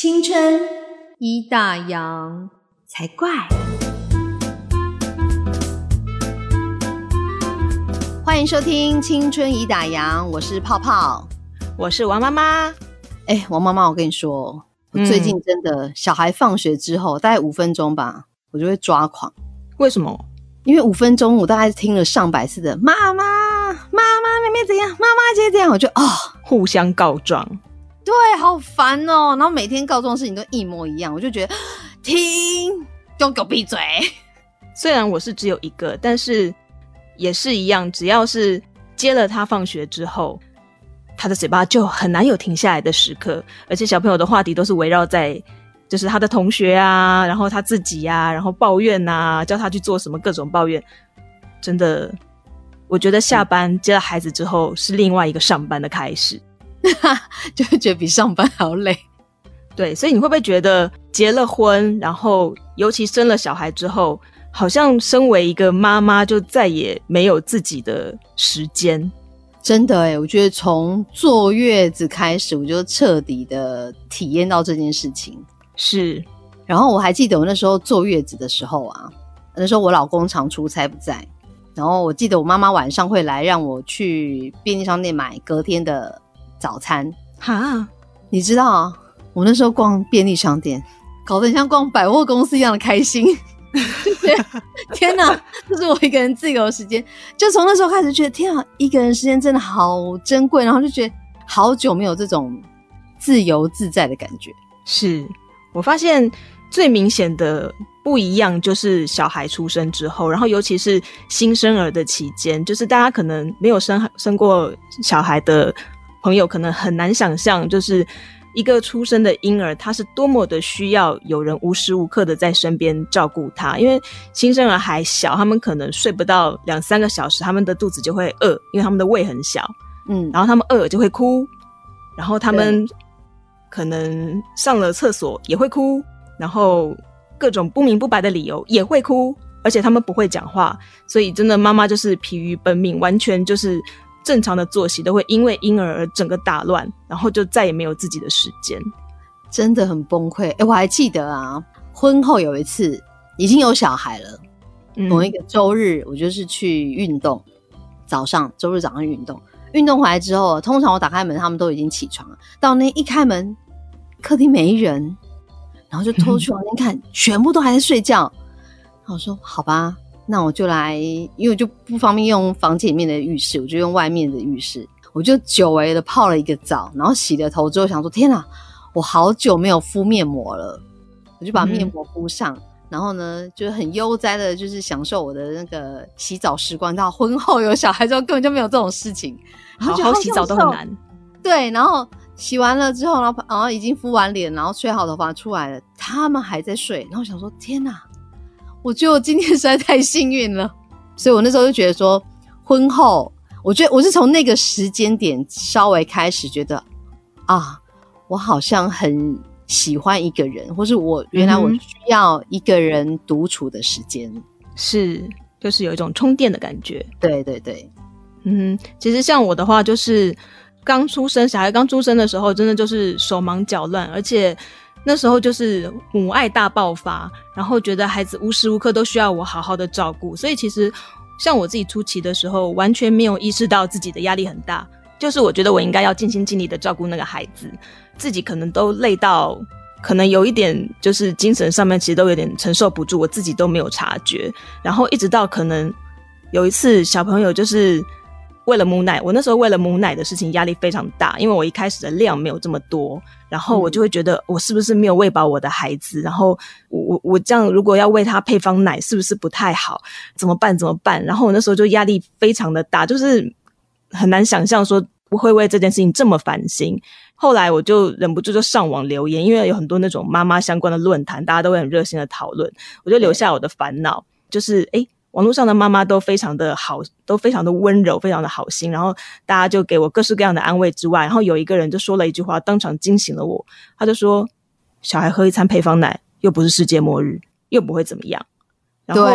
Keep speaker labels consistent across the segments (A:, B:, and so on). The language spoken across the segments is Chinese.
A: 青春一大洋才怪！欢迎收听《青春已打烊》，我是泡泡，
B: 我是王妈妈。
A: 哎，王妈妈，我跟你说，我最近真的小孩放学之后，大概五分钟吧，我就会抓狂。
B: 为什么？
A: 因为五分钟我大概听了上百次的“妈妈，妈妈，妹妹怎样？妈妈姐怎样？”我就啊，
B: 互相告状。
A: 对，好烦哦。然后每天告状的事情都一模一样，我就觉得听，都给我闭嘴。
B: 虽然我是只有一个，但是也是一样，只要是接了他放学之后。他的嘴巴就很难有停下来的时刻，而且小朋友的话题都是围绕在，就是他的同学啊，然后他自己呀，然后抱怨呐，叫他去做什么各种抱怨。真的，我觉得下班接了孩子之后是另外一个上班的开始，
A: 就会觉得比上班还要累。
B: 对，所以你会不会觉得结了婚，然后尤其生了小孩之后，好像身为一个妈妈就再也没有自己的时间？
A: 真的哎，我觉得从坐月子开始，我就彻底的体验到这件事情。
B: 是，
A: 然后我还记得我那时候坐月子的时候啊，那时候我老公常出差不在，然后我记得我妈妈晚上会来让我去便利商店买隔天的早餐。哈，你知道我那时候逛便利商店，搞得像逛百货公司一样的开心。天哪，这是我一个人自由时间。就从那时候开始，觉得天啊，一个人时间真的好珍贵。然后就觉得好久没有这种自由自在的感觉。
B: 是我发现最明显的不一样，就是小孩出生之后，然后尤其是新生儿的期间，就是大家可能没有生生过小孩的朋友，可能很难想象，就是。一个出生的婴儿，他是多么的需要有人无时无刻的在身边照顾他，因为新生儿还小，他们可能睡不到两三个小时，他们的肚子就会饿，因为他们的胃很小，嗯，然后他们饿了就会哭，然后他们可能上了厕所也会哭，然后各种不明不白的理由也会哭，而且他们不会讲话，所以真的妈妈就是疲于奔命，完全就是。正常的作息都会因为婴儿而整个打乱，然后就再也没有自己的时间，
A: 真的很崩溃。哎，我还记得啊，婚后有一次已经有小孩了，某一个周日，我就是去运动，早上周日早上运动，运动回来之后，通常我打开门，他们都已经起床了。到那一开门，客厅没人，然后就偷 去往那看，全部都还在睡觉。我说好吧。那我就来，因为我就不方便用房间里面的浴室，我就用外面的浴室。我就久违的泡了一个澡，然后洗了头之后，想说天哪，我好久没有敷面膜了，我就把面膜敷上，然后呢，就很悠哉的，就是享受我的那个洗澡时光。到婚后有小孩之后，根本就没有这种事情，
B: 好好洗澡都很难。
A: 对，然后洗完了之后，然后然后已经敷完脸，然后吹好头发出来了，他们还在睡，然后想说天哪。我觉得我今天实在太幸运了，所以我那时候就觉得说，婚后，我觉得我是从那个时间点稍微开始觉得，啊，我好像很喜欢一个人，或是我原来我需要一个人独处的时间，
B: 是，就是有一种充电的感觉。
A: 对对对，
B: 嗯，其实像我的话，就是刚出生小孩刚出生的时候，真的就是手忙脚乱，而且。那时候就是母爱大爆发，然后觉得孩子无时无刻都需要我好好的照顾，所以其实像我自己初期的时候，完全没有意识到自己的压力很大，就是我觉得我应该要尽心尽力的照顾那个孩子，自己可能都累到，可能有一点就是精神上面其实都有点承受不住，我自己都没有察觉，然后一直到可能有一次小朋友就是。为了母奶，我那时候为了母奶的事情压力非常大，因为我一开始的量没有这么多，然后我就会觉得我是不是没有喂饱我的孩子，然后我我我这样如果要喂他配方奶是不是不太好？怎么办？怎么办？然后我那时候就压力非常的大，就是很难想象说我会为这件事情这么烦心。后来我就忍不住就上网留言，因为有很多那种妈妈相关的论坛，大家都会很热心的讨论，我就留下我的烦恼，就是诶。网络上的妈妈都非常的好，都非常的温柔，非常的好心。然后大家就给我各式各样的安慰之外，然后有一个人就说了一句话，当场惊醒了我。他就说：“小孩喝一餐配方奶，又不是世界末日，又不会怎么样。”然后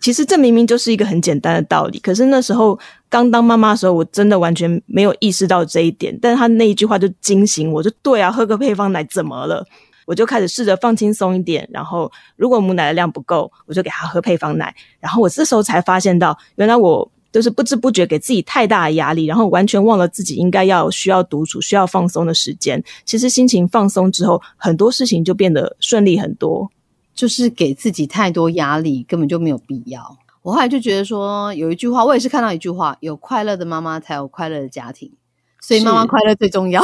B: 其实这明明就是一个很简单的道理。可是那时候刚当妈妈的时候，我真的完全没有意识到这一点。但是他那一句话就惊醒我，就对啊，喝个配方奶怎么了？我就开始试着放轻松一点。然后如果母奶的量不够，我就给他喝配方奶。然后我这时候才发现到，原来我就是不知不觉给自己太大的压力，然后完全忘了自己应该要需要独处、需要放松的时间。其实心情放松之后，很多事情就变得顺利很多。
A: 就是给自己太多压力，根本就没有必要。我后来就觉得说，有一句话，我也是看到一句话：有快乐的妈妈才有快乐的家庭，所以妈妈快乐最重要。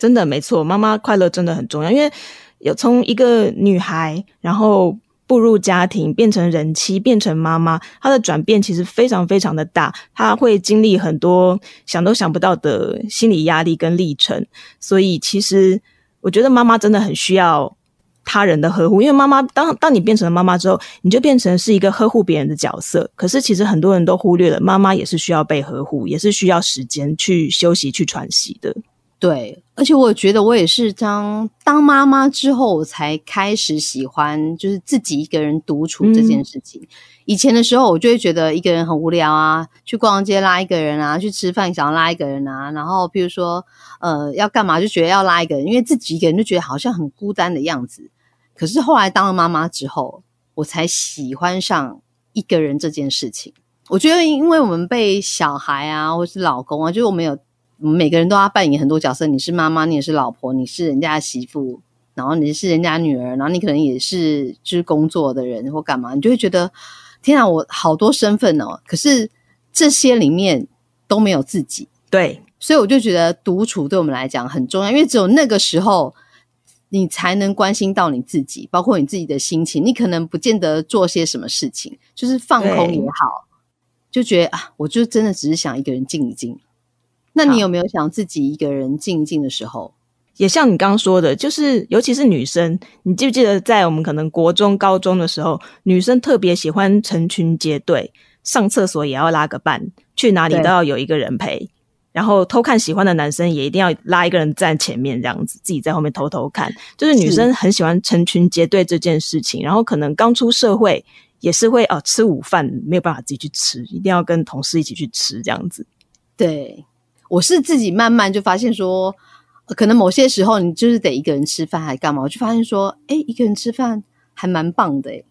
B: 真的没错，妈妈快乐真的很重要，因为有从一个女孩，然后步入家庭，变成人妻，变成妈妈，她的转变其实非常非常的大，她会经历很多想都想不到的心理压力跟历程。所以，其实我觉得妈妈真的很需要。他人的呵护，因为妈妈当当你变成了妈妈之后，你就变成是一个呵护别人的角色。可是其实很多人都忽略了，妈妈也是需要被呵护，也是需要时间去休息、去喘息的。
A: 对，而且我觉得我也是当当妈妈之后，我才开始喜欢就是自己一个人独处这件事情。以前的时候，我就会觉得一个人很无聊啊，去逛街拉一个人啊，去吃饭想要拉一个人啊，然后比如说呃要干嘛就觉得要拉一个人，因为自己一个人就觉得好像很孤单的样子。可是后来当了妈妈之后，我才喜欢上一个人这件事情。我觉得，因为我们被小孩啊，或是老公啊，就是我们有每个人都要扮演很多角色。你是妈妈，你也是老婆，你是人家的媳妇，然后你是人家女儿，然后你可能也是就是工作的人或干嘛，你就会觉得。天啊，我好多身份哦！可是这些里面都没有自己，
B: 对，
A: 所以我就觉得独处对我们来讲很重要，因为只有那个时候，你才能关心到你自己，包括你自己的心情。你可能不见得做些什么事情，就是放空也好，就觉得啊，我就真的只是想一个人静一静。那你有没有想自己一个人静一静的时候？
B: 也像你刚刚说的，就是尤其是女生，你记不记得在我们可能国中、高中的时候，女生特别喜欢成群结队，上厕所也要拉个伴，去哪里都要有一个人陪，然后偷看喜欢的男生也一定要拉一个人站前面，这样子自己在后面偷偷看。就是女生很喜欢成群结队这件事情，然后可能刚出社会也是会哦，吃午饭没有办法自己去吃，一定要跟同事一起去吃这样子。
A: 对，我是自己慢慢就发现说。可能某些时候你就是得一个人吃饭，还干嘛？我就发现说，哎，一个人吃饭还蛮棒的。哎，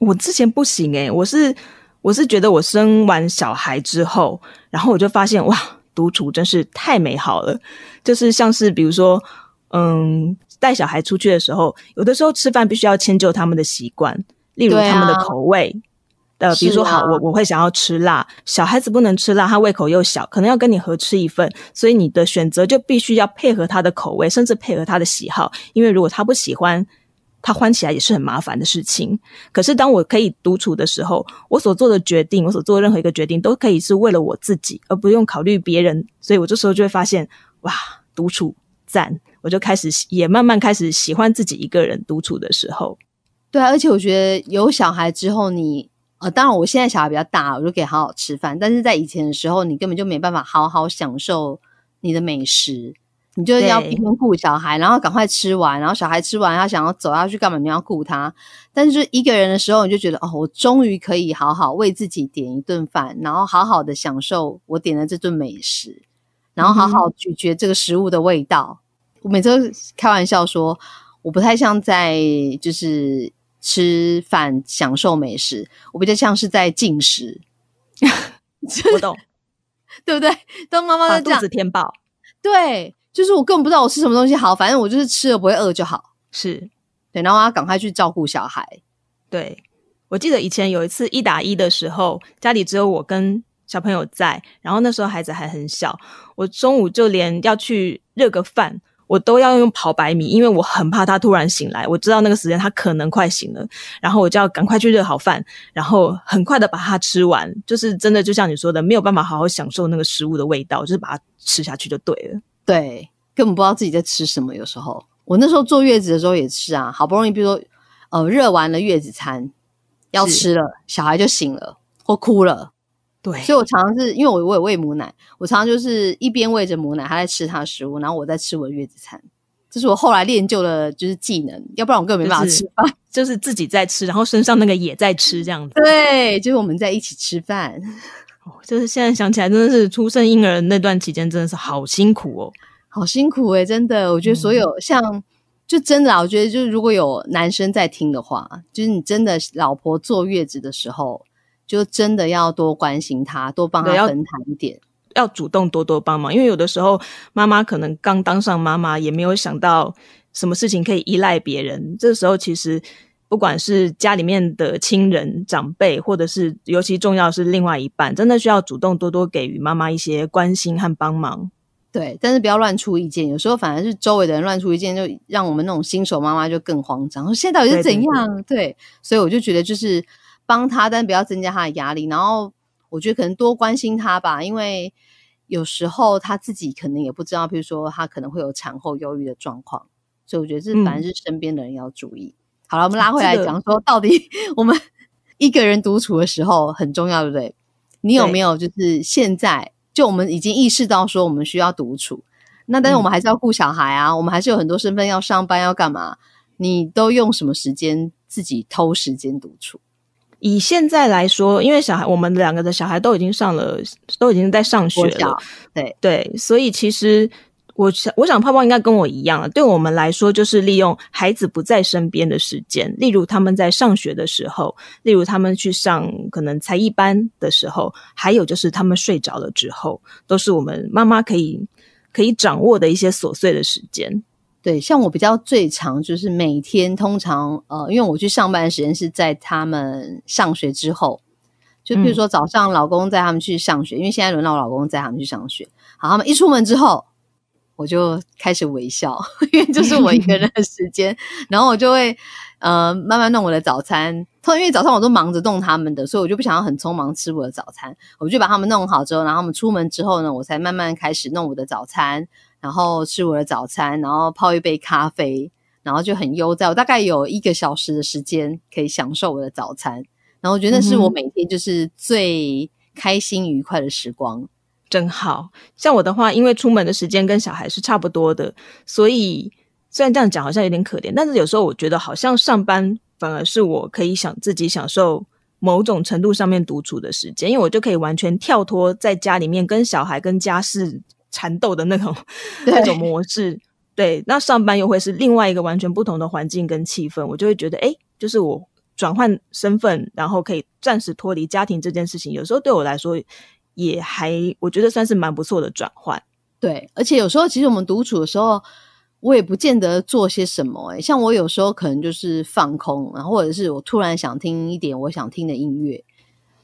B: 我之前不行哎，我是我是觉得我生完小孩之后，然后我就发现哇，独处真是太美好了。就是像是比如说，嗯，带小孩出去的时候，有的时候吃饭必须要迁就他们的习惯，例如他们的口味。呃，比如说，好，我我会想要吃辣，小孩子不能吃辣，他胃口又小，可能要跟你合吃一份，所以你的选择就必须要配合他的口味，甚至配合他的喜好，因为如果他不喜欢，他欢起来也是很麻烦的事情。可是当我可以独处的时候，我所做的决定，我所做的任何一个决定，都可以是为了我自己，而不用考虑别人。所以我这时候就会发现，哇，独处赞，我就开始也慢慢开始喜欢自己一个人独处的时候。
A: 对啊，而且我觉得有小孩之后，你。呃，当然，我现在小孩比较大，我就可以好好吃饭。但是在以前的时候，你根本就没办法好好享受你的美食，你就要一边顾小孩，然后赶快吃完，然后小孩吃完，他想要走要去干嘛，你要顾他。但是一个人的时候，你就觉得哦，我终于可以好好为自己点一顿饭，然后好好的享受我点的这顿美食，然后好好咀嚼这个食物的味道。我每次开玩笑说，我不太像在就是。吃饭享受美食，我比较像是在进食。
B: 我懂，
A: 对不对？当妈妈的
B: 肚子填饱，
A: 对，就是我根本不知道我吃什么东西好，反正我就是吃了不会饿就好。
B: 是
A: 对，然后我要赶快去照顾小孩。
B: 对，我记得以前有一次一打一的时候，家里只有我跟小朋友在，然后那时候孩子还很小，我中午就连要去热个饭。我都要用跑百米，因为我很怕他突然醒来。我知道那个时间他可能快醒了，然后我就要赶快去热好饭，然后很快的把它吃完。就是真的，就像你说的，没有办法好好享受那个食物的味道，就是把它吃下去就对了。
A: 对，根本不知道自己在吃什么。有时候我那时候坐月子的时候也是啊，好不容易，比如说呃热完了月子餐要吃了，小孩就醒了或哭了。
B: 对，
A: 所以我常常是因为我我喂母奶，我常常就是一边喂着母奶，他在吃他的食物，然后我在吃我的月子餐。这是我后来练就的，就是技能，要不然我根本没办法吃饭。
B: 就是自己在吃，然后身上那个也在吃，这样子。
A: 对，就是我们在一起吃饭。
B: 就是现在想起来，真的是出生婴儿那段期间，真的是好辛苦哦，
A: 好辛苦诶，真的。我觉得所有像就真的啊，我觉得就是如果有男生在听的话，就是你真的老婆坐月子的时候，就真的要多关心她，多帮她分摊一点，
B: 要主动多多帮忙。因为有的时候妈妈可能刚当上妈妈，也没有想到什么事情可以依赖别人。这时候其实不管是家里面的亲人长辈，或者是尤其重要是另外一半，真的需要主动多多给予妈妈一些关心和帮忙。
A: 对，但是不要乱出意见。有时候反而是周围的人乱出意见，就让我们那种新手妈妈就更慌张。现在到底是怎样？对，所以我就觉得就是帮他，但不要增加他的压力。然后我觉得可能多关心他吧，因为有时候他自己可能也不知道，比如说他可能会有产后忧郁的状况。所以我觉得这反正是身边的人要注意。好了，我们拉回来讲说，到底我们 一个人独处的时候很重要，对不对？你有没有就是现在？就我们已经意识到说我们需要独处，那但是我们还是要顾小孩啊，我们还是有很多身份要上班要干嘛？你都用什么时间自己偷时间独处？
B: 以现在来说，因为小孩我们两个的小孩都已经上了，都已经在上学了，
A: 对
B: 对，所以其实。我想，我想泡泡应该跟我一样了。对我们来说，就是利用孩子不在身边的时间，例如他们在上学的时候，例如他们去上可能才艺班的时候，还有就是他们睡着了之后，都是我们妈妈可以可以掌握的一些琐碎的时间。
A: 对，像我比较最长就是每天，通常呃，因为我去上班的时间是在他们上学之后，就比如说早上老公带他们去上学，因为现在轮到我老公带他们去上学，好，他们一出门之后。我就开始微笑，因为就是我一个人的时间，然后我就会呃慢慢弄我的早餐。因为早上我都忙着弄他们的，所以我就不想要很匆忙吃我的早餐。我就把他们弄好之后，然后他们出门之后呢，我才慢慢开始弄我的早餐，然后吃我的早餐，然后泡一杯咖啡，然后就很悠哉。我大概有一个小时的时间可以享受我的早餐，然后我觉得那是我每天就是最开心愉快的时光。
B: 真好像我的话，因为出门的时间跟小孩是差不多的，所以虽然这样讲好像有点可怜，但是有时候我觉得好像上班反而是我可以想自己享受某种程度上面独处的时间，因为我就可以完全跳脱在家里面跟小孩跟家事缠斗的那种那种模式。对，那上班又会是另外一个完全不同的环境跟气氛，我就会觉得，哎，就是我转换身份，然后可以暂时脱离家庭这件事情，有时候对我来说。也还，我觉得算是蛮不错的转换。
A: 对，而且有时候其实我们独处的时候，我也不见得做些什么。哎，像我有时候可能就是放空，然后或者是我突然想听一点我想听的音乐，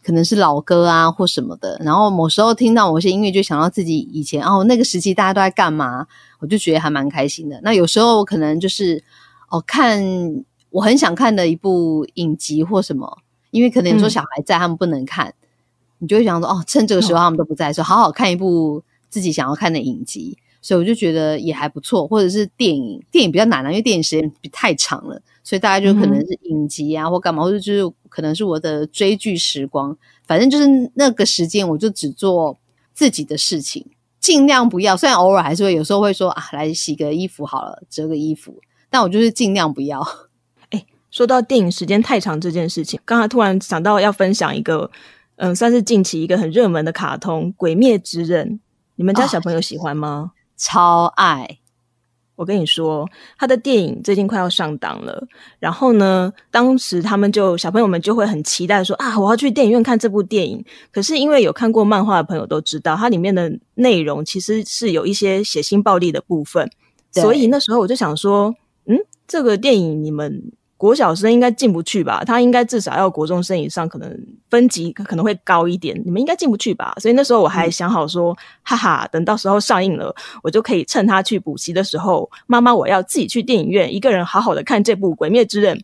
A: 可能是老歌啊或什么的。然后某时候听到某些音乐，就想到自己以前哦那个时期大家都在干嘛，我就觉得还蛮开心的。那有时候我可能就是哦看我很想看的一部影集或什么，因为可能有时候小孩在，他们不能看。你就会想说，哦，趁这个时候他们都不在，的时候好好看一部自己想要看的影集，所以我就觉得也还不错。或者是电影，电影比较难了，因为电影时间太长了，所以大家就可能是影集啊，或干嘛，或者就是可能是我的追剧时光。反正就是那个时间，我就只做自己的事情，尽量不要。虽然偶尔还是会有时候会说啊，来洗个衣服好了，折个衣服，但我就是尽量不要。
B: 哎，说到电影时间太长这件事情，刚才突然想到要分享一个。嗯，算是近期一个很热门的卡通《鬼灭之刃》，你们家小朋友喜欢吗？
A: 超爱！
B: 我跟你说，他的电影最近快要上档了。然后呢，当时他们就小朋友们就会很期待说啊，我要去电影院看这部电影。可是因为有看过漫画的朋友都知道，它里面的内容其实是有一些血腥暴力的部分，所以那时候我就想说，嗯，这个电影你们。国小生应该进不去吧？他应该至少要国中生以上，可能分级可能会高一点。你们应该进不去吧？所以那时候我还想好说，哈哈，等到时候上映了，我就可以趁他去补习的时候，妈妈我要自己去电影院，一个人好好的看这部《鬼灭之刃》。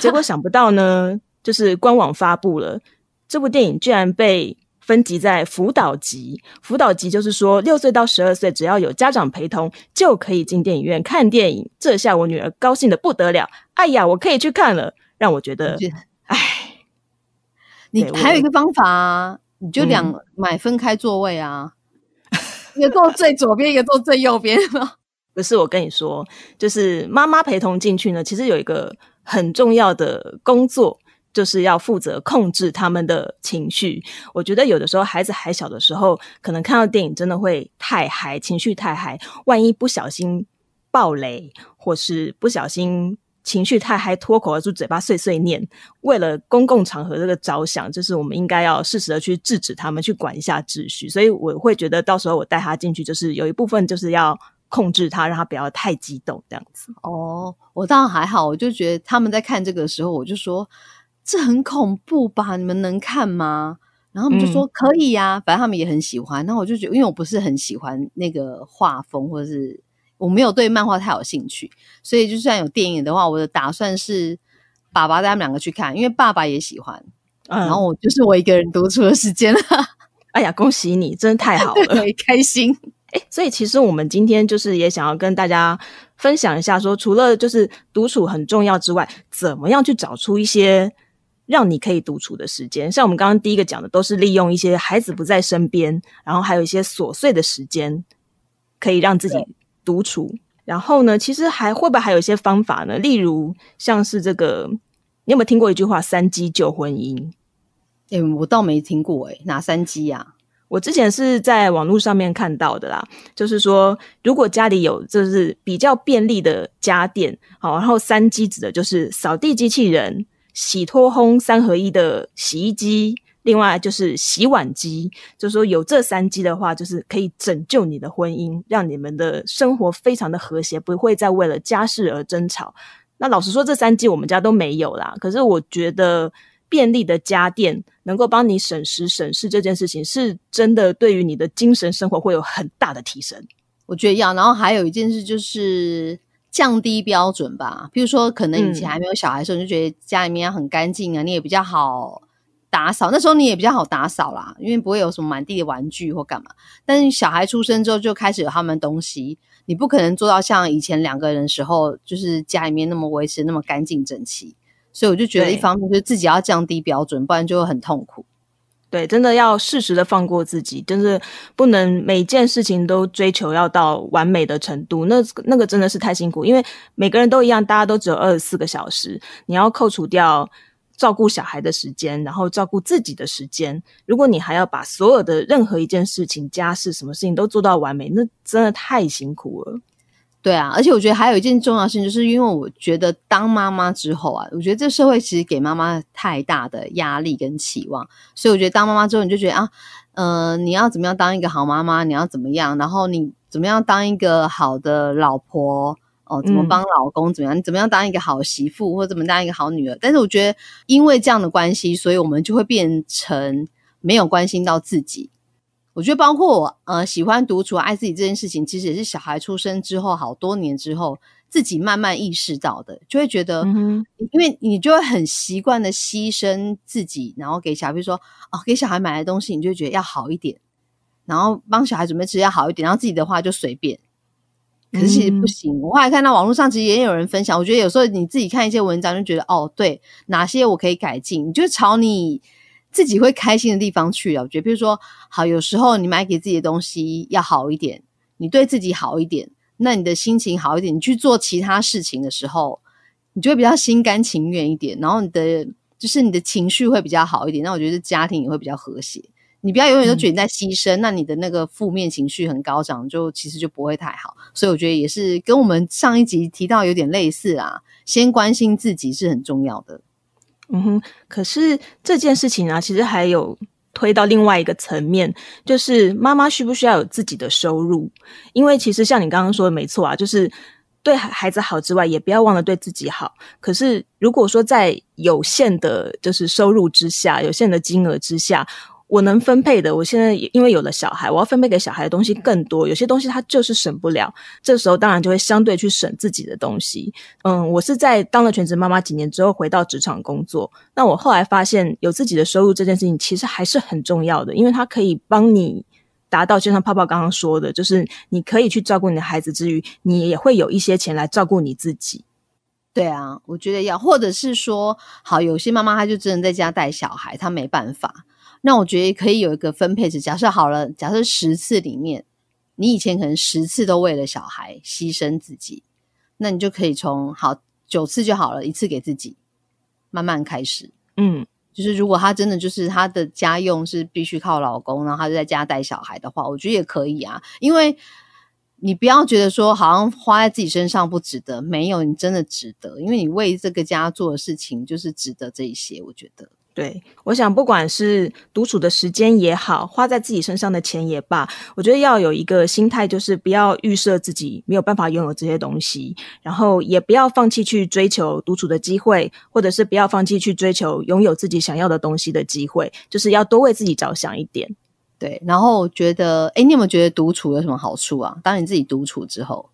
B: 结果想不到呢，就是官网发布了这部电影，居然被。分级在辅导级，辅导级就是说六岁到十二岁，只要有家长陪同就可以进电影院看电影。这下我女儿高兴的不得了，哎呀，我可以去看了，让我觉得，哎，
A: 你还有一个方法啊，你就两买分开座位啊，一个坐最左边，一个坐最右边
B: 不是，我跟你说，就是妈妈陪同进去呢，其实有一个很重要的工作。就是要负责控制他们的情绪。我觉得有的时候孩子还小的时候，可能看到电影真的会太嗨，情绪太嗨。万一不小心爆雷，或是不小心情绪太嗨，脱口而出，嘴巴碎碎念，为了公共场合这个着想，就是我们应该要适时的去制止他们，去管一下秩序。所以我会觉得到时候我带他进去，就是有一部分就是要控制他，让他不要太激动这样子。
A: 哦，我倒还好，我就觉得他们在看这个时候，我就说这很恐怖吧？你们能看吗？然后我们就说可以呀，反正他们也很喜欢。那我就觉得，因为我不是很喜欢那个画风，或者是。我没有对漫画太有兴趣，所以就算有电影的话，我的打算是爸爸带他们两个去看，因为爸爸也喜欢。然后我就是我一个人独处的时间了。
B: 哎呀，恭喜你，真的太好了，
A: 开心。
B: 哎，所以其实我们今天就是也想要跟大家分享一下，说除了就是独处很重要之外，怎么样去找出一些让你可以独处的时间？像我们刚刚第一个讲的，都是利用一些孩子不在身边，然后还有一些琐碎的时间，可以让自己。独处，然后呢？其实还会不会还有一些方法呢？例如像是这个，你有没有听过一句话“三机救婚姻”？
A: 哎，我倒没听过。哎，哪三机呀？
B: 我之前是在网络上面看到的啦。就是说，如果家里有就是比较便利的家电，好，然后三机指的就是扫地机器人、洗脱烘三合一的洗衣机。另外就是洗碗机，就说有这三机的话，就是可以拯救你的婚姻，让你们的生活非常的和谐，不会再为了家事而争吵。那老实说，这三机我们家都没有啦。可是我觉得便利的家电能够帮你省时省事，这件事情是真的对于你的精神生活会有很大的提升。
A: 我觉得要。然后还有一件事就是降低标准吧，比如说可能以前还没有小孩的时候，你就觉得家里面很干净啊，你也比较好。打扫那时候你也比较好打扫啦，因为不会有什么满地的玩具或干嘛。但是小孩出生之后就开始有他们东西，你不可能做到像以前两个人时候，就是家里面那么维持那么干净整齐。所以我就觉得一方面就是自己要降低标准，不然就会很痛苦。
B: 对，真的要适时的放过自己，就是不能每件事情都追求要到完美的程度，那那个真的是太辛苦。因为每个人都一样，大家都只有二十四个小时，你要扣除掉。照顾小孩的时间，然后照顾自己的时间。如果你还要把所有的任何一件事情、家事、什么事情都做到完美，那真的太辛苦了。
A: 对啊，而且我觉得还有一件重要性，就是因为我觉得当妈妈之后啊，我觉得这社会其实给妈妈太大的压力跟期望，所以我觉得当妈妈之后，你就觉得啊，呃，你要怎么样当一个好妈妈？你要怎么样？然后你怎么样当一个好的老婆？哦，怎么帮老公？怎么样？你怎么样当一个好媳妇，或怎么当一个好女儿？但是我觉得，因为这样的关系，所以我们就会变成没有关心到自己。我觉得，包括我呃喜欢独处、爱自己这件事情，其实也是小孩出生之后好多年之后，自己慢慢意识到的。就会觉得，因为你就会很习惯的牺牲自己，然后给小孩，比如说哦，给小孩买的东西，你就觉得要好一点，然后帮小孩准备吃要好一点，然后自己的话就随便。可是其实不行。我后来看到网络上其实也有人分享，我觉得有时候你自己看一些文章，就觉得哦，对，哪些我可以改进，你就朝你自己会开心的地方去了。我觉得，比如说，好，有时候你买给自己的东西要好一点，你对自己好一点，那你的心情好一点，你去做其他事情的时候，你就会比较心甘情愿一点，然后你的就是你的情绪会比较好一点。那我觉得家庭也会比较和谐。你不要永远都觉得你在牺牲，那你的那个负面情绪很高涨，就其实就不会太好。所以我觉得也是跟我们上一集提到有点类似啊，先关心自己是很重要的。
B: 嗯哼，可是这件事情啊，其实还有推到另外一个层面，就是妈妈需不需要有自己的收入？因为其实像你刚刚说的没错啊，就是对孩子好之外，也不要忘了对自己好。可是如果说在有限的，就是收入之下，有限的金额之下。我能分配的，我现在因为有了小孩，我要分配给小孩的东西更多。有些东西他就是省不了，这时候当然就会相对去省自己的东西。嗯，我是在当了全职妈妈几年之后回到职场工作，那我后来发现有自己的收入这件事情其实还是很重要的，因为它可以帮你达到，就像泡泡刚刚说的，就是你可以去照顾你的孩子之余，你也会有一些钱来照顾你自己。
A: 对啊，我觉得要，或者是说，好，有些妈妈她就只能在家带小孩，她没办法。那我觉得可以有一个分配值。假设好了，假设十次里面，你以前可能十次都为了小孩牺牲自己，那你就可以从好九次就好了，一次给自己，慢慢开始。嗯，就是如果他真的就是他的家用是必须靠老公，然后他就在家带小孩的话，我觉得也可以啊。因为你不要觉得说好像花在自己身上不值得，没有，你真的值得，因为你为这个家做的事情就是值得这一些。我觉得，
B: 对，我想不管是独处的时间也好，花在自己身上的钱也罢，我觉得要有一个心态，就是不要预设自己没有办法拥有这些东西，然后也不要放弃去追求独处的机会，或者是不要放弃去追求拥有自己想要的东西的机会，就是要多为自己着想一点。
A: 对，然后觉得，哎，你有没有觉得独处有什么好处啊？当你自己独处之后，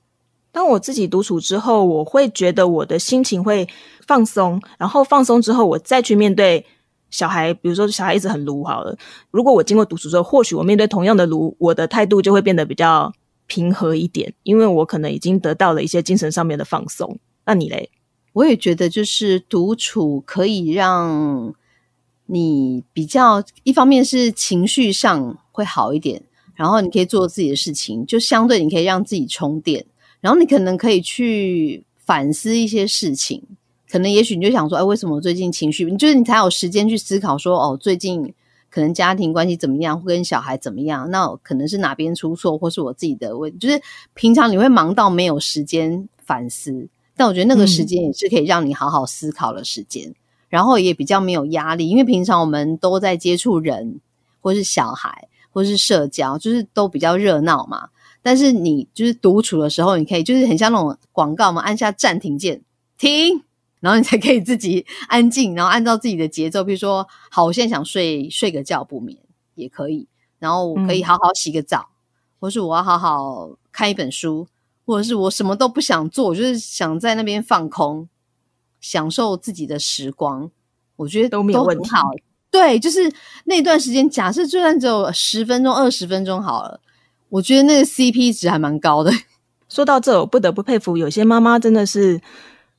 B: 当我自己独处之后，我会觉得我的心情会放松，然后放松之后，我再去面对小孩。比如说，小孩一直很撸好了，如果我经过独处之后，或许我面对同样的撸，我的态度就会变得比较平和一点，因为我可能已经得到了一些精神上面的放松。那你嘞？
A: 我也觉得，就是独处可以让。你比较一方面是情绪上会好一点，然后你可以做自己的事情，就相对你可以让自己充电，然后你可能可以去反思一些事情，可能也许你就想说，哎，为什么最近情绪？你就是你才有时间去思考说，哦，最近可能家庭关系怎么样，或跟小孩怎么样？那可能是哪边出错，或是我自己的问，就是平常你会忙到没有时间反思，但我觉得那个时间也是可以让你好好思考的时间。然后也比较没有压力，因为平常我们都在接触人，或是小孩，或是社交，就是都比较热闹嘛。但是你就是独处的时候，你可以就是很像那种广告嘛，按下暂停键，停，然后你才可以自己 安静，然后按照自己的节奏，比如说，好，我现在想睡睡个觉不眠也可以，然后我可以好好洗个澡，或是我要好好看一本书，或者是我什么都不想做，我就是想在那边放空。享受自己的时光，我觉得
B: 都没有问题。
A: 好，对，就是那段时间，假设就算只有十分钟、二十分钟好了，我觉得那个 CP 值还蛮高的。
B: 说到这，我不得不佩服有些妈妈，真的是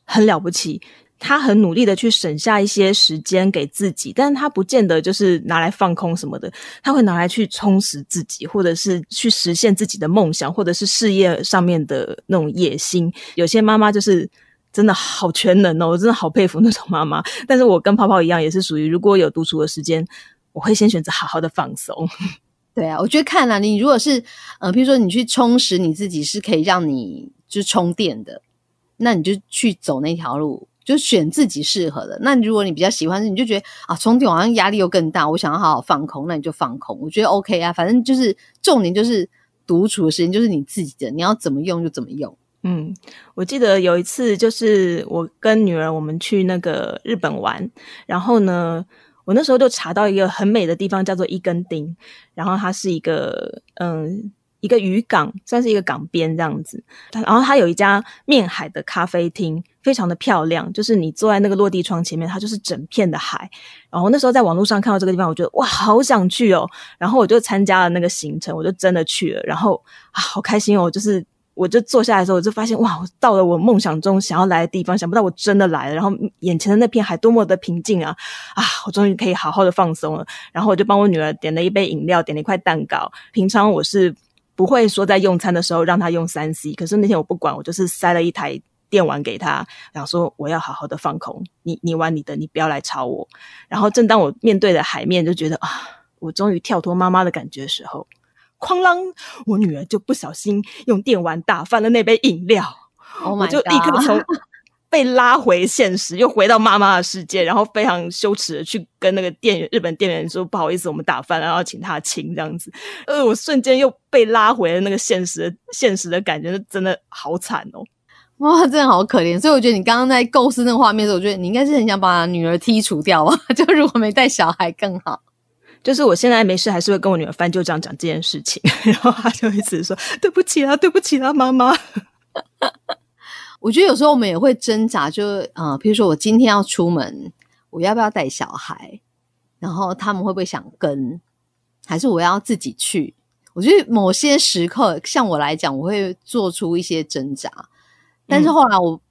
B: 很了不起。他很努力的去省下一些时间给自己，但是他不见得就是拿来放空什么的，他会拿来去充实自己，或者是去实现自己的梦想，或者是事业上面的那种野心。有些妈妈就是。真的好全能哦！我真的好佩服那种妈妈。但是我跟泡泡一样，也是属于如果有独处的时间，我会先选择好好的放松。
A: 对啊，我觉得看了你，如果是呃，比如说你去充实你自己，是可以让你就充电的，那你就去走那条路，就选自己适合的。那如果你比较喜欢，你就觉得啊，充电好像压力又更大，我想要好好放空，那你就放空。我觉得 OK 啊，反正就是重点就是独处的时间就是你自己的，你要怎么用就怎么用。
B: 嗯，我记得有一次，就是我跟女儿我们去那个日本玩，然后呢，我那时候就查到一个很美的地方，叫做一根町，然后它是一个嗯一个渔港，算是一个港边这样子，然后它有一家面海的咖啡厅，非常的漂亮，就是你坐在那个落地窗前面，它就是整片的海。然后那时候在网络上看到这个地方，我觉得哇，好想去哦，然后我就参加了那个行程，我就真的去了，然后啊，好开心哦，就是。我就坐下来的时候，我就发现哇，我到了我梦想中想要来的地方，想不到我真的来了。然后眼前的那片海多么的平静啊！啊，我终于可以好好的放松了。然后我就帮我女儿点了一杯饮料，点了一块蛋糕。平常我是不会说在用餐的时候让她用三 C，可是那天我不管，我就是塞了一台电玩给她，然后说我要好好的放空，你你玩你的，你不要来吵我。然后正当我面对着海面，就觉得啊，我终于跳脱妈妈的感觉的时候。哐啷！我女儿就不小心用电玩打翻了那杯饮料，我就立刻从被拉回现实，又回到妈妈的世界，然后非常羞耻的去跟那个店员日本店员说：“不好意思，我们打翻了，然后请他亲。”这样子，呃，我瞬间又被拉回了那个现实，现实的感觉真的好惨哦！
A: 哇，真的好可怜。所以我觉得你刚刚在构思那个画面的时候，我觉得你应该是很想把女儿剔除掉吧？就如果没带小孩更好。
B: 就是我现在没事，还是会跟我女儿翻旧账讲这件事情，然后她就一直说对不起啦，对不起啦，妈妈。
A: 我觉得有时候我们也会挣扎，就呃，比如说我今天要出门，我要不要带小孩？然后他们会不会想跟？还是我要自己去？我觉得某些时刻，像我来讲，我会做出一些挣扎，但是后来我。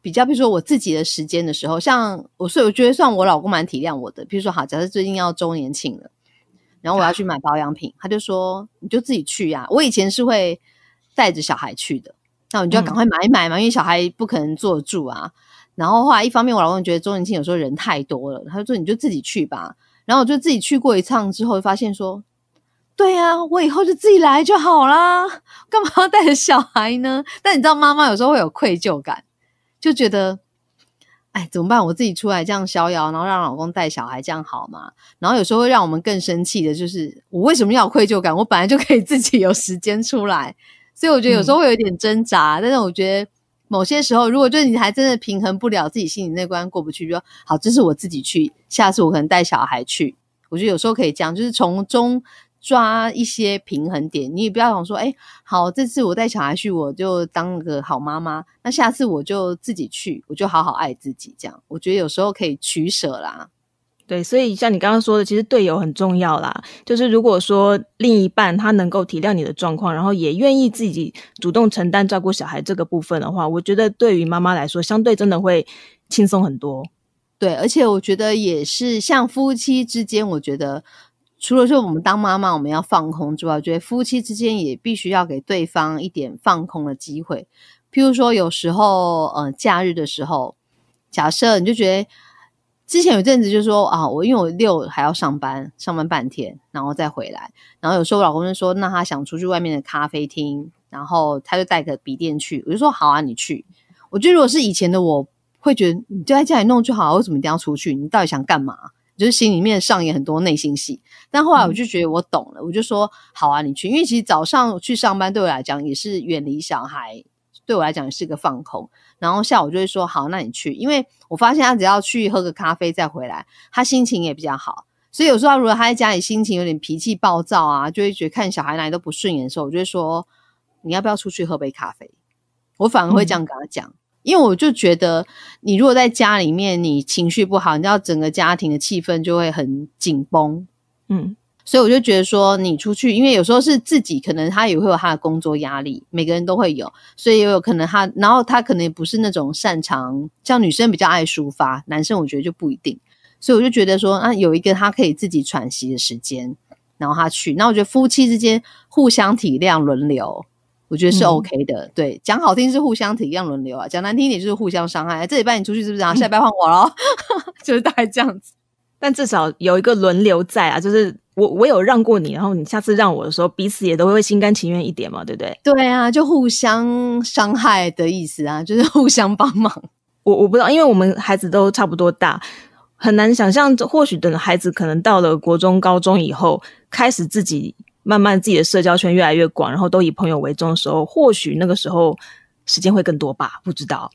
A: 比较，比如说我自己的时间的时候，像我，所以我觉得算我老公蛮体谅我的。比如说，好，假设最近要周年庆了，然后我要去买保养品，他就说你就自己去呀。我以前是会带着小孩去的，那你就要赶快买一买嘛，因为小孩不可能坐得住啊。然后后来一方面，我老公觉得周年庆有时候人太多了，他就说你就自己去吧。然后我就自己去过一趟之后，发现说对呀，我以后就自己来就好啦，干嘛要带着小孩呢？但你知道，妈妈有时候会有愧疚感，就觉得，哎，怎么办？我自己出来这样逍遥，然后让老公带小孩，这样好吗？然后有时候会让我们更生气的，就是我为什么要有愧疚感？我本来就可以自己有时间出来，所以我觉得有时候会有点挣扎。但是我觉得某些时候，如果就是你还真的平衡不了自己心里那关过不去，就好，这是我自己去，下次我可能带小孩去。我觉得有时候可以这样，就是从中。抓一些平衡点，你也不要想说，哎，好，这次我带小孩去，我就当个好妈妈，那下次我就自己去，我就好好爱自己，这样，我觉得有时候可以取舍啦。
B: 对，所以像你刚刚说的，其实队友很重要啦。就是如果说另一半他能够体谅你的状况，然后也愿意自己主动承担照顾小孩这个部分的话，我觉得对于妈妈来说，相对真的会轻松很多。
A: 对，而且我觉得也是像夫妻之间，我觉得。除了说我们当妈妈我们要放空之外，觉得夫妻之间也必须要给对方一点放空的机会。譬如说，有时候呃，假日的时候，假设你就觉得之前有阵子就说啊，我因为我六还要上班，上班半天，然后再回来。然后有时候我老公就说，那他想出去外面的咖啡厅，然后他就带个笔电去，我就说好啊，你去。我觉得如果是以前的我，会觉得你就在家里弄就好，为什么一定要出去？你到底想干嘛？就是心里面上演很多内心戏，但后来我就觉得我懂了，我就说好啊，你去，因为其实早上去上班对我来讲也是远离小孩，对我来讲也是个放空。然后下午就会说好，那你去，因为我发现他只要去喝个咖啡再回来，他心情也比较好。所以有时候如果他在家里心情有点脾气暴躁啊，就会觉得看小孩哪里都不顺眼的时候，我就会说你要不要出去喝杯咖啡？我反而会这样跟他讲。因为我就觉得，你如果在家里面，你情绪不好，你知道整个家庭的气氛就会很紧绷，嗯，所以我就觉得说，你出去，因为有时候是自己，可能他也会有他的工作压力，每个人都会有，所以也有可能他，然后他可能也不是那种擅长，像女生比较爱抒发，男生我觉得就不一定，所以我就觉得说，啊，有一个他可以自己喘息的时间，然后他去，那我觉得夫妻之间互相体谅，轮流。我觉得是 OK 的，对，讲好听是互相体谅轮流啊，讲难听一点就是互相伤害。这礼拜你出去是不是啊？下礼拜换我咯，就是大概这样子。
B: 但至少有一个轮流在啊，就是我我有让过你，然后你下次让我的时候，彼此也都会心甘情愿一点嘛，对不对？
A: 对啊，就互相伤害的意思啊，就是互相帮忙。
B: 我我不知道，因为我们孩子都差不多大，很难想象，或许等孩子可能到了国中、高中以后，开始自己。慢慢自己的社交圈越来越广，然后都以朋友为重的时候，或许那个时候时间会更多吧？不知道。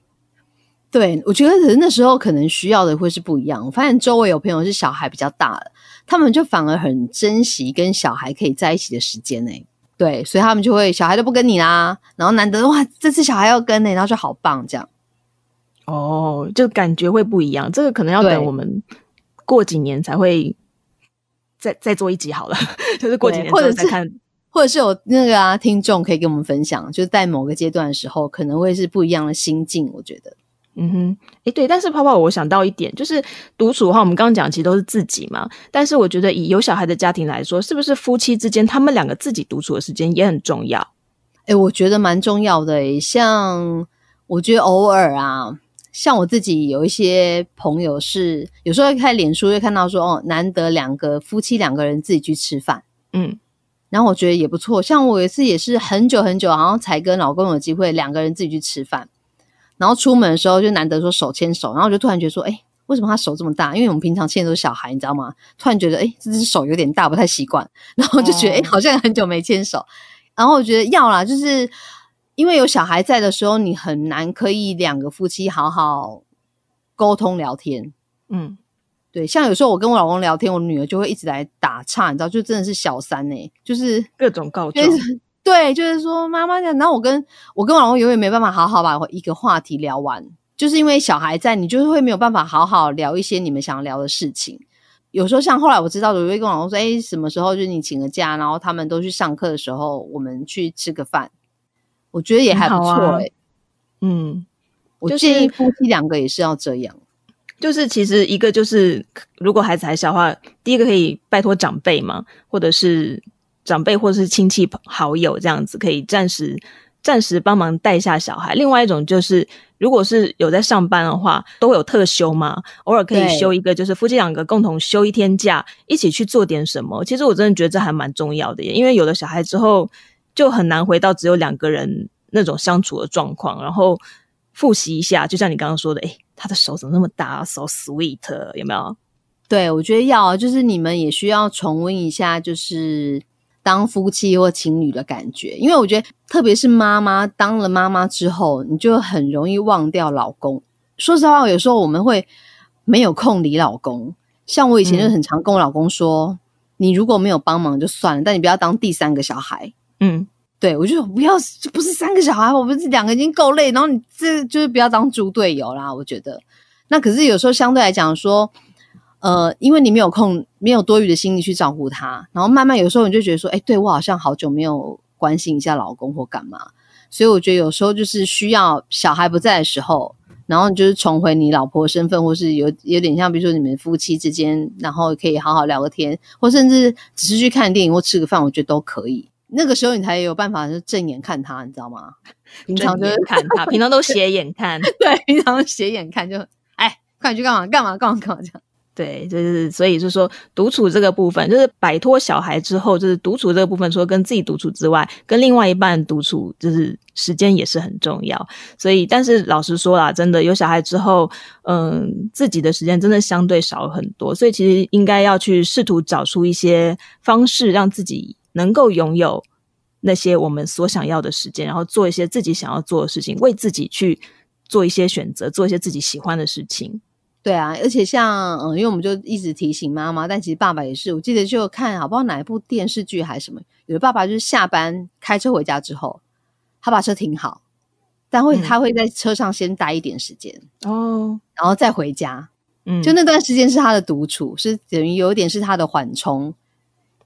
A: 对，我觉得人那时候可能需要的会是不一样。我发现周围有朋友是小孩比较大的，他们就反而很珍惜跟小孩可以在一起的时间呢。对，所以他们就会小孩都不跟你啦，然后难得哇，这次小孩要跟呢，然后就好棒这样。
B: 哦，就感觉会不一样。这个可能要等我们过几年才会。再再做一集好了，就是过几年或者再看，
A: 或者是有那个啊听众可以跟我们分享，就是在某个阶段的时候，可能会是不一样的心境。我觉得，
B: 嗯哼，哎，对，但是泡泡，我想到一点，就是独处的话，我们刚刚讲其实都是自己嘛，但是我觉得以有小孩的家庭来说，是不是夫妻之间他们两个自己独处的时间也很重要？
A: 哎，我觉得蛮重要的。像我觉得偶尔啊。像我自己有一些朋友是，有时候看脸书会看到说，哦，难得两个夫妻两个人自己去吃饭，嗯，然后我觉得也不错。像我有一次也是很久很久，好像才跟老公有机会两个人自己去吃饭，然后出门的时候就难得说手牵手，然后我就突然觉得说，哎，为什么他手这么大？因为我们平常牵都是小孩，你知道吗？突然觉得，哎，这只手有点大，不太习惯，然后就觉得，哎，好像很久没牵手，然后我觉得要啦，就是。因为有小孩在的时候，你很难可以两个夫妻好好沟通聊天。嗯，对，像有时候我跟我老公聊天，我女儿就会一直来打岔，你知道，就真的是小三呢，就是
B: 各种告状。
A: 对，就是说妈妈讲，然后我跟我跟老公永远没办法好好把一个话题聊完，就是因为小孩在，你就是会没有办法好好聊一些你们想聊的事情。有时候像后来我知道，我会跟老公说，哎，什么时候就是你请个假，然后他们都去上课的时候，我们去吃个饭。我觉得也还不错哎，嗯，我建议夫妻两个也是要这样，
B: 就是其实一个就是如果孩子还小的话，第一个可以拜托长辈嘛，或者是长辈或者是亲戚好友这样子，可以暂时暂时帮忙带一下小孩。另外一种就是，如果是有在上班的话，都会有特休嘛，偶尔可以休一个，就是夫妻两个共同休一天假，一起去做点什么。其实我真的觉得这还蛮重要的，耶，因为有了小孩之后，就很难回到只有两个人那种相处的状况。然后复习一下，就像你刚刚说的，哎，他的手怎么那么大，so sweet，有没有？
A: 对，我觉得要就是你们也需要重温一下，就是当夫妻或情侣的感觉，因为我觉得特别是妈妈当了妈妈之后，你就很容易忘掉老公。说实话，有时候我们会没有空理老公。像我以前就很常跟我老公说：“你如果没有帮忙就算了，但你不要当第三个小孩。”嗯，对我就不要，不是三个小孩，我们是两个已经够累，然后你这就是不要当猪队友啦。我觉得，那可是有时候相对来讲说。呃，因为你没有空，没有多余的心力去照顾他，然后慢慢有时候你就觉得说，哎，对我好像好久没有关心一下老公或干嘛，所以我觉得有时候就是需要小孩不在的时候，然后就是重回你老婆身份，或是有有点像比如说你们夫妻之间，然后可以好好聊个天，或甚至只是去看电影或吃个饭，我觉得都可以。那个时候你才有办法就正眼看他，你知道吗？
B: 平常就是看他，平常都斜眼看，
A: 对，平常斜眼看就，哎，快你去干嘛？干嘛？干嘛？干嘛？这样。
B: 对，就是所以就是说，独处这个部分，就是摆脱小孩之后，就是独处这个部分，除了跟自己独处之外，跟另外一半独处，就是时间也是很重要。所以，但是老实说啦，真的有小孩之后，嗯，自己的时间真的相对少很多。所以，其实应该要去试图找出一些方式，让自己能够拥有那些我们所想要的时间，然后做一些自己想要做的事情，为自己去做一些选择，做一些自己喜欢的事情。
A: 对啊，而且像嗯，因为我们就一直提醒妈妈，但其实爸爸也是。我记得就看好不知道哪一部电视剧还是什么，有的爸爸就是下班开车回家之后，他把车停好，但会他会在车上先待一点时间哦，然后再回家。嗯，就那段时间是他的独处，是等于有一点是他的缓冲。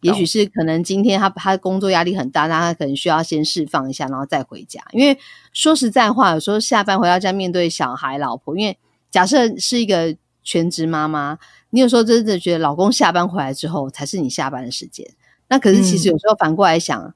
A: 也许是可能今天他他工作压力很大，那他可能需要先释放一下，然后再回家。因为说实在话，有时候下班回到家面对小孩、老婆，因为。假设是一个全职妈妈，你有时候真的觉得老公下班回来之后才是你下班的时间。那可是其实有时候反过来想，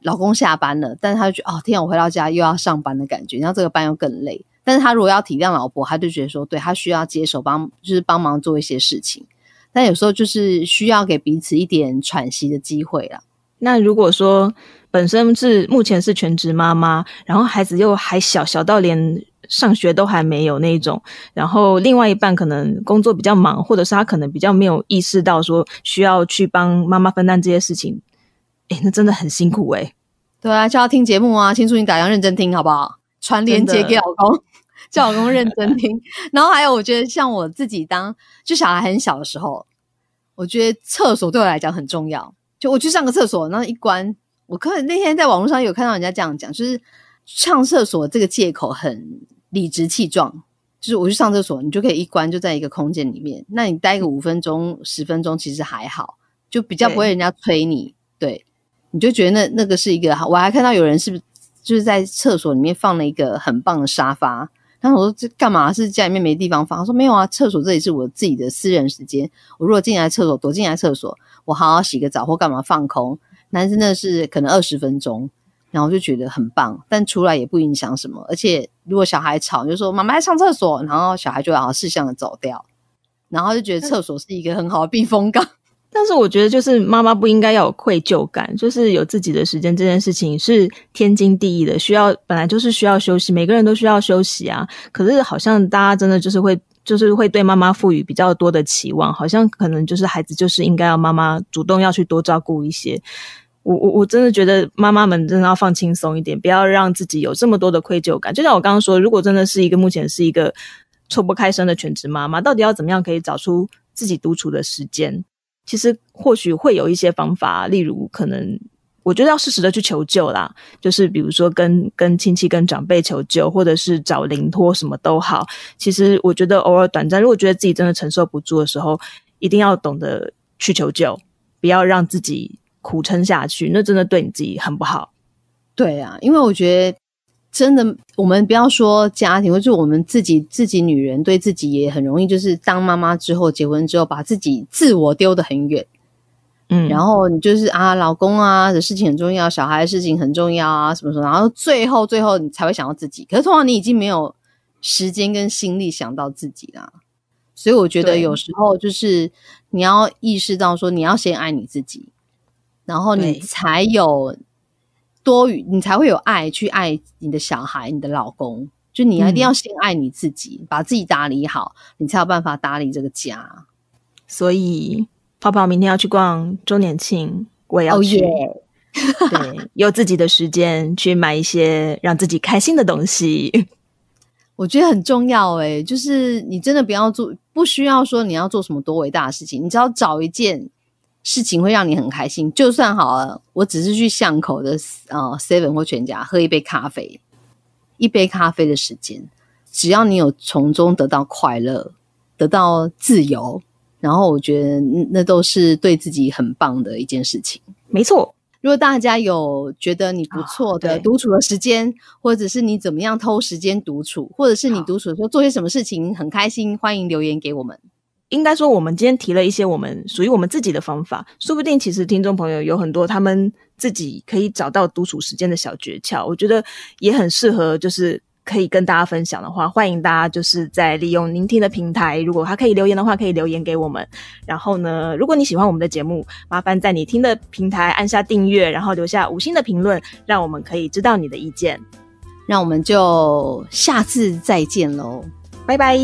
A: 老公下班了，但是他就觉得哦，天，我回到家又要上班的感觉，然后这个班又更累。但是他如果要体谅老婆，他就觉得说，对他需要接手帮，就是帮忙做一些事情。但有时候就是需要给彼此一点喘息的机会了。
B: 那如果说本身是目前是全职妈妈，然后孩子又还小小到连。上学都还没有那种，然后另外一半可能工作比较忙，或者是他可能比较没有意识到说需要去帮妈妈分担这些事情，哎，那真的很辛苦哎。
A: 对啊，叫他听节目啊，清楚你打样认真听好不好？传链接给老公，叫老公认真听。然后还有，我觉得像我自己当就小孩很小的时候，我觉得厕所对我来讲很重要。就我去上个厕所，然后一关，我可能那天在网络上有看到人家这样讲，就是上厕所这个借口很。理直气壮，就是我去上厕所，你就可以一关就在一个空间里面。那你待个五分钟、十分钟，其实还好，就比较不会人家催你。对，你就觉得那那个是一个。我还看到有人是不是就是在厕所里面放了一个很棒的沙发。然后我说这干嘛？是家里面没地方放？他说没有啊，厕所这里是我自己的私人时间。我如果进来厕所，躲进来厕所，我好好洗个澡或干嘛放空，男生的是可能二十分钟。然后就觉得很棒，但出来也不影响什么。而且如果小孩吵，就说妈妈在上厕所，然后小孩就好事项的走掉，然后就觉得厕所是一个很好的避风港。
B: 但是我觉得，就是妈妈不应该要有愧疚感，就是有自己的时间这件事情是天经地义的，需要本来就是需要休息，每个人都需要休息啊。可是好像大家真的就是会，就是会对妈妈赋予比较多的期望，好像可能就是孩子就是应该要妈妈主动要去多照顾一些。我我我真的觉得妈妈们真的要放轻松一点，不要让自己有这么多的愧疚感。就像我刚刚说，如果真的是一个目前是一个抽不开身的全职妈妈，到底要怎么样可以找出自己独处的时间？其实或许会有一些方法，例如可能我觉得要适时的去求救啦，就是比如说跟跟亲戚、跟长辈求救，或者是找灵托什么都好。其实我觉得偶尔短暂，如果觉得自己真的承受不住的时候，一定要懂得去求救，不要让自己。苦撑下去，那真的对你自己很不好。
A: 对啊，因为我觉得真的，我们不要说家庭，或者我们自己自己女人对自己也很容易，就是当妈妈之后，结婚之后，把自己自我丢得很远。嗯，然后你就是啊，老公啊的事情很重要，小孩的事情很重要啊，什么什么，然后最后最后你才会想到自己。可是通常你已经没有时间跟心力想到自己啦，所以我觉得有时候就是你要意识到说，你要先爱你自己，然后你才有多余，你才会有爱去爱你的小孩、你的老公。就你一定要先爱你自己，把自己打理好，你才有办法打理这个家。
B: 所以。泡泡明天要去逛周年庆，我也要去。对，有自己的时间去买一些让自己开心的东西，
A: 我觉得很重要。哎，就是你真的不要做，不需要说你要做什么多伟大的事情，你只要找一件事情会让你很开心。就算好了，我只是去巷口的呃 Seven 或全家喝一杯咖啡，一杯咖啡的时间，只要你有从中得到快乐，得到自由。然后我觉得那都是对自己很棒的一件事情。
B: 没错，
A: 如果大家有觉得你不错的独处的时间，或者是你怎么样偷时间独处，或者是你独处的时候做些什么事情很开心，欢迎留言给我们。
B: 应该说，我们今天提了一些我们属于我们自己的方法，说不定其实听众朋友有很多他们自己可以找到独处时间的小诀窍，我觉得也很适合，就是。可以跟大家分享的话，欢迎大家就是在利用聆听的平台，如果他可以留言的话，可以留言给我们。然后呢，如果你喜欢我们的节目，麻烦在你听的平台按下订阅，然后留下五星的评论，让我们可以知道你的意见。
A: 那我们就下次再见喽，
B: 拜拜。